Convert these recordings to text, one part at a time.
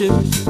worship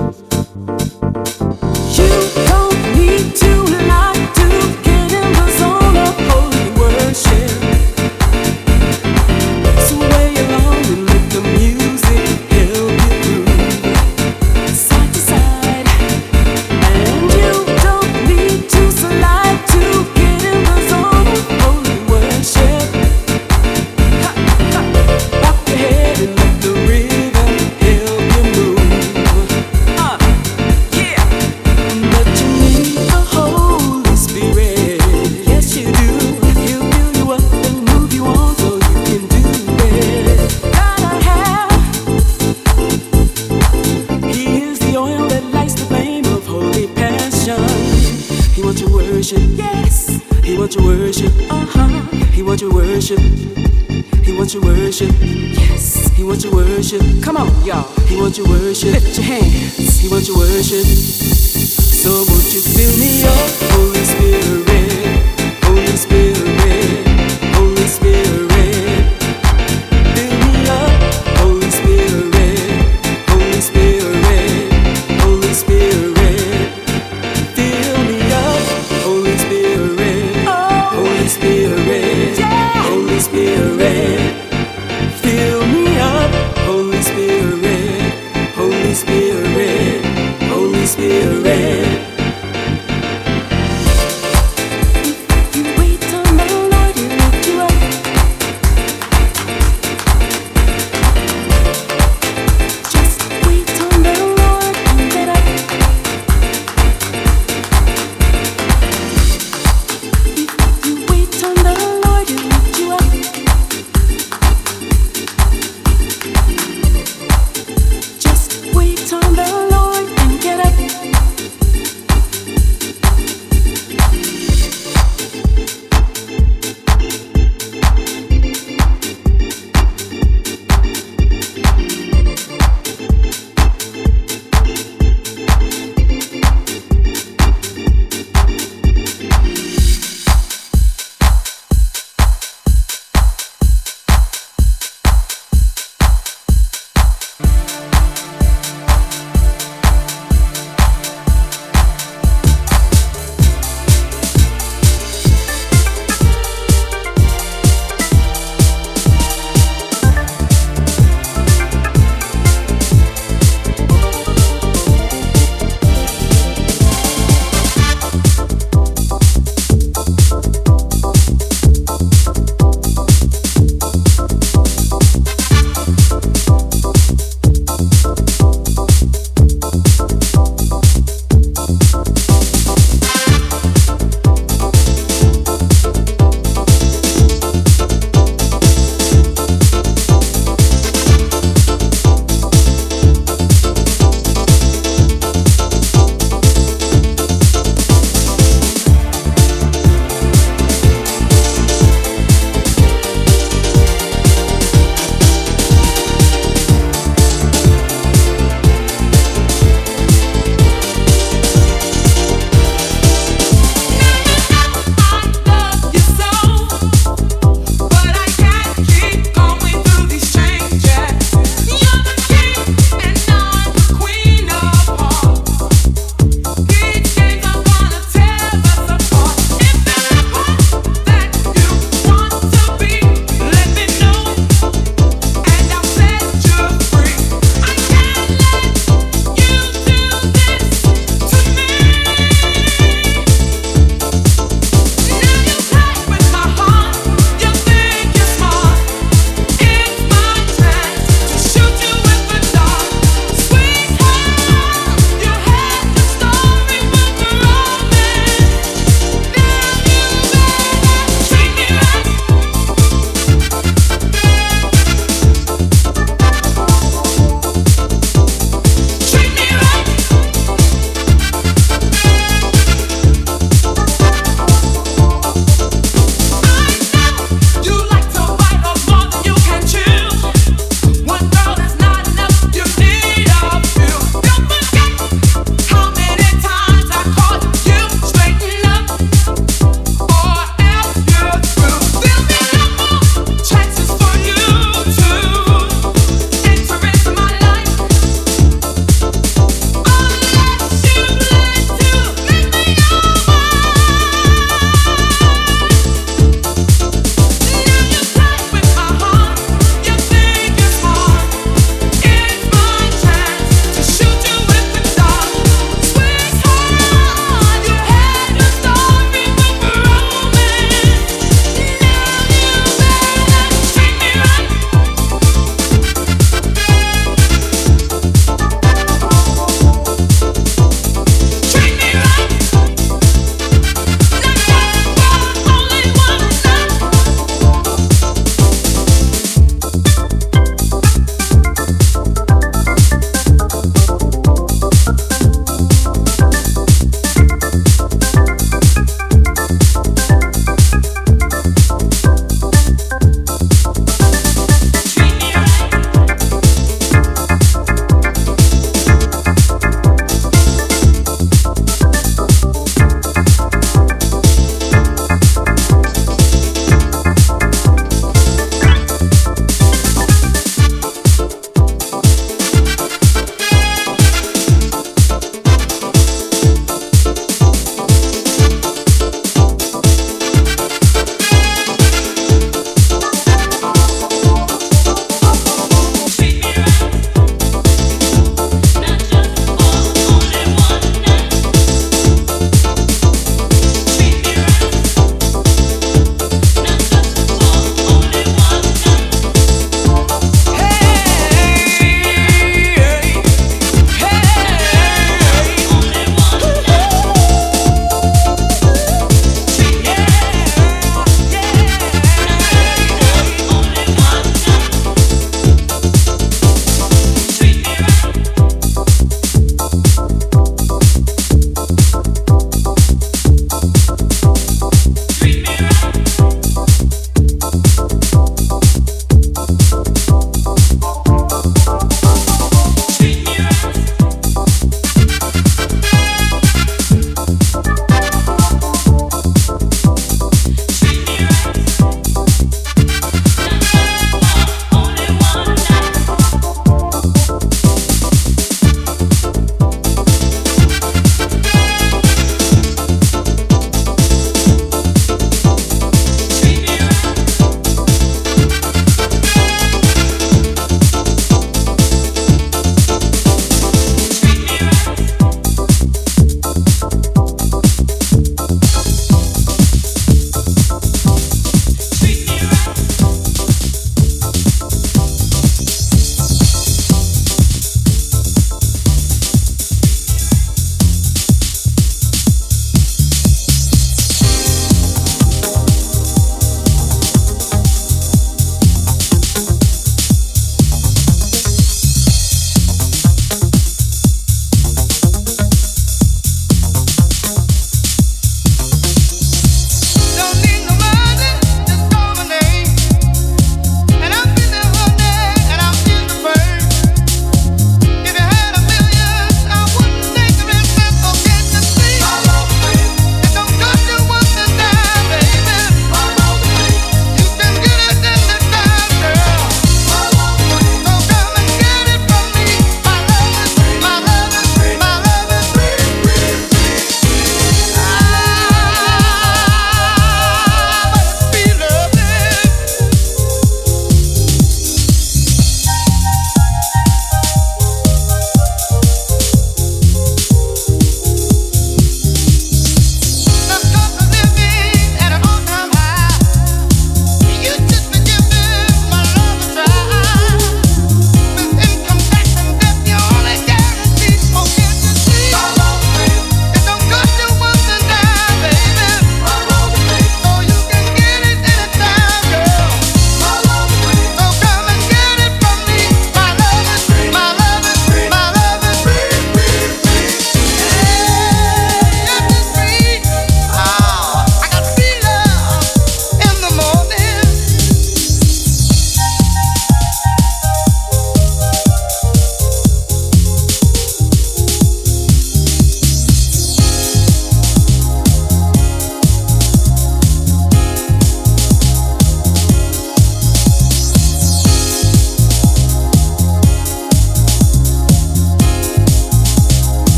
Come on, y'all. He wants you worship. Lift your hands. He wants you worship. So won't you fill me up, Holy Spirit, Holy Spirit.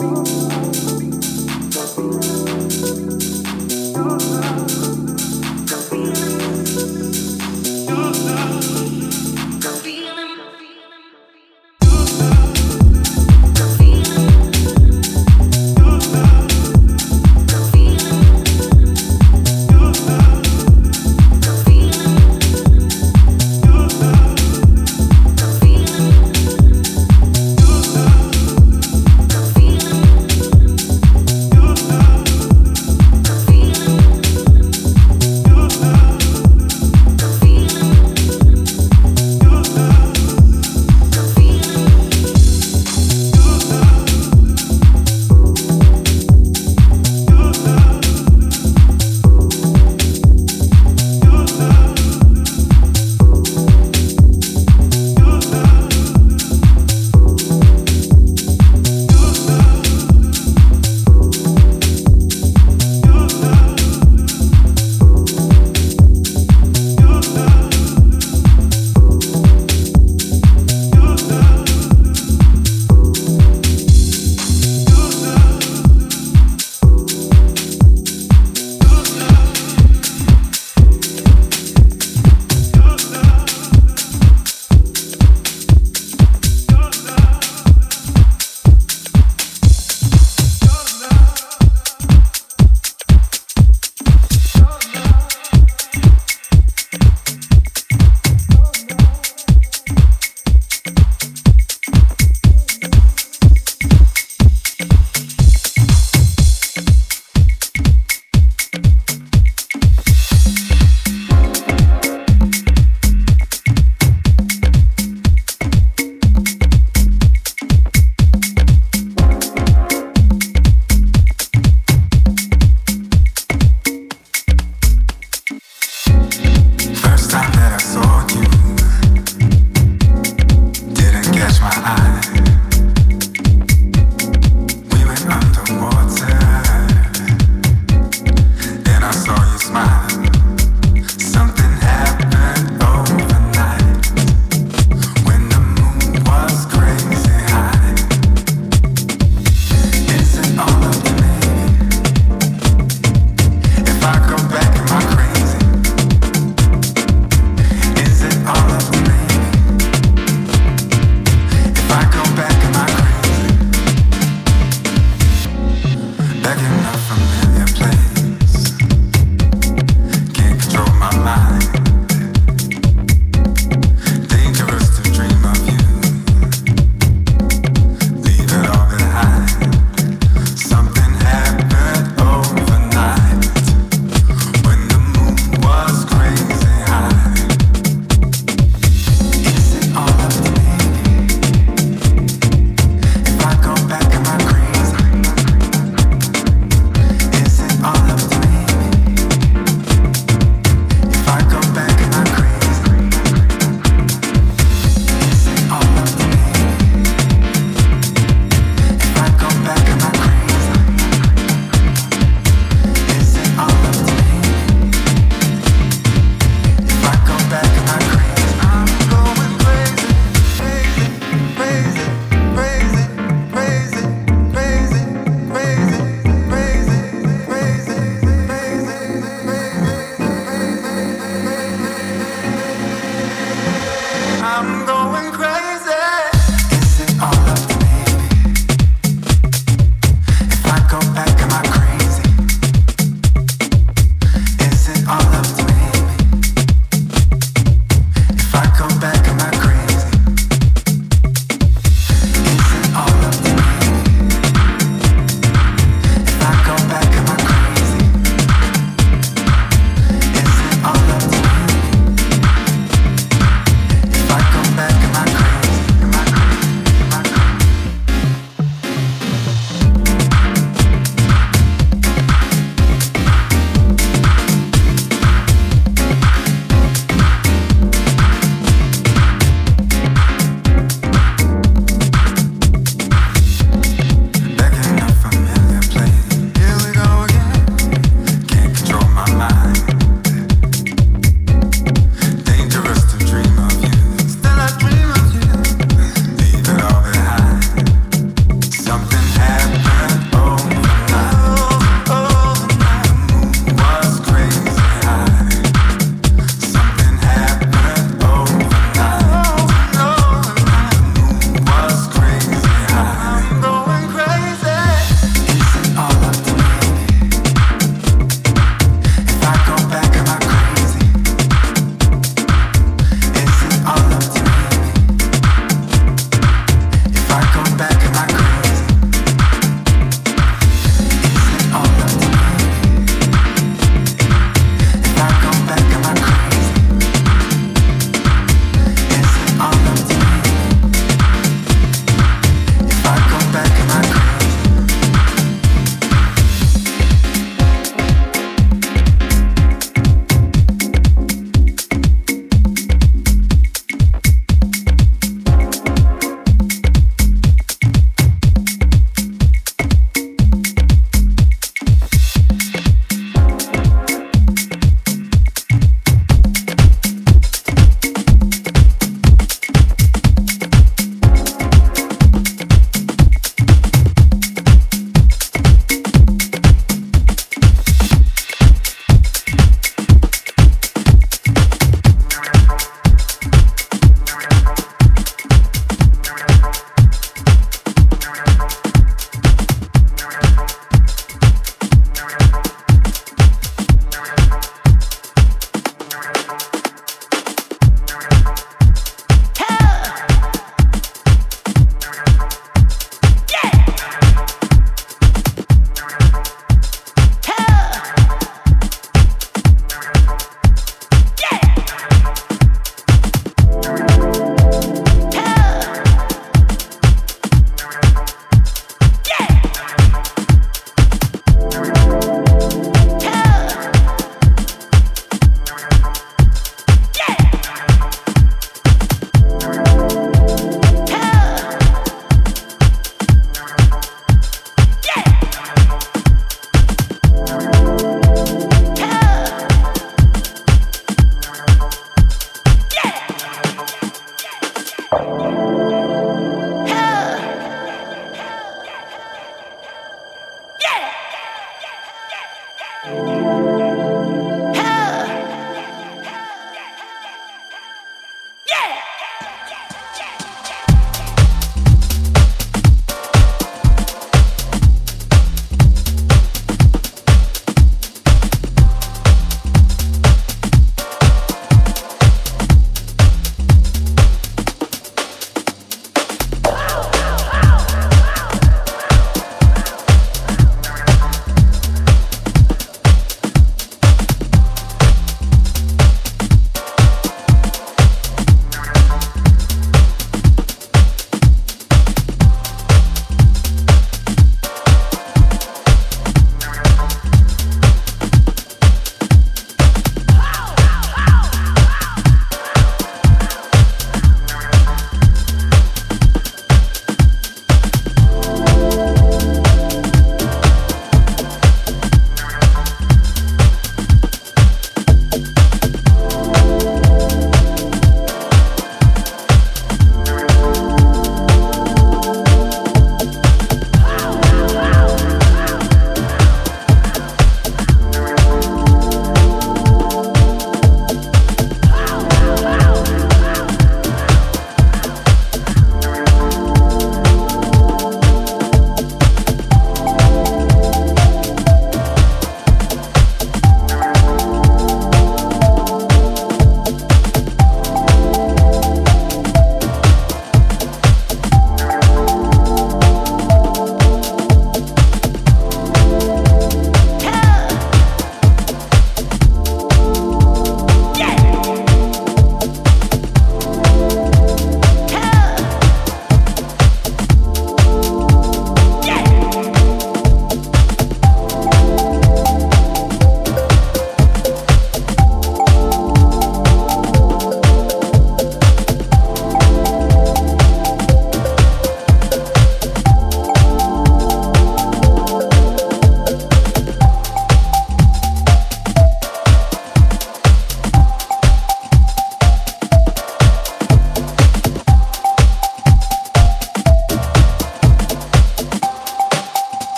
You.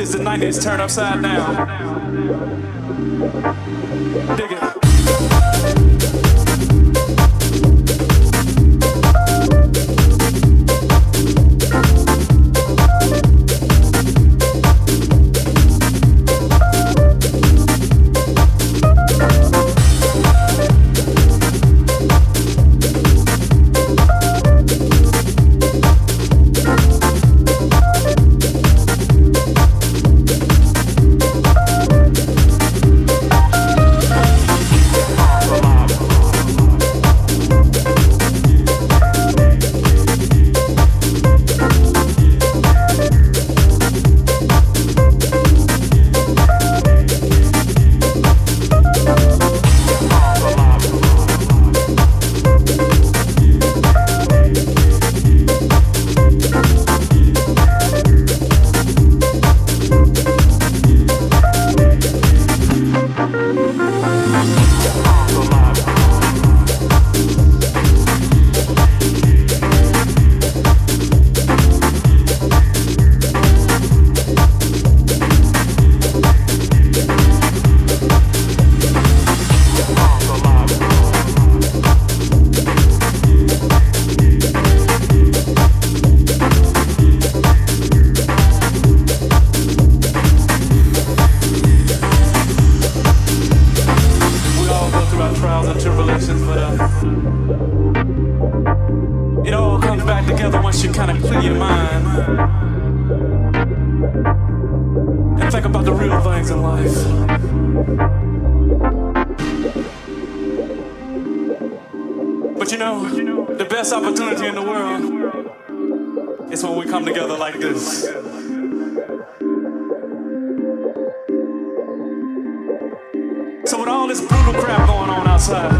is the 90s turn upside down. Dig it. It all comes back together once you kind of clear your mind and think about the real things in life. But you know, the best opportunity in the world is when we come together like this. So with all this brutal crap going on outside,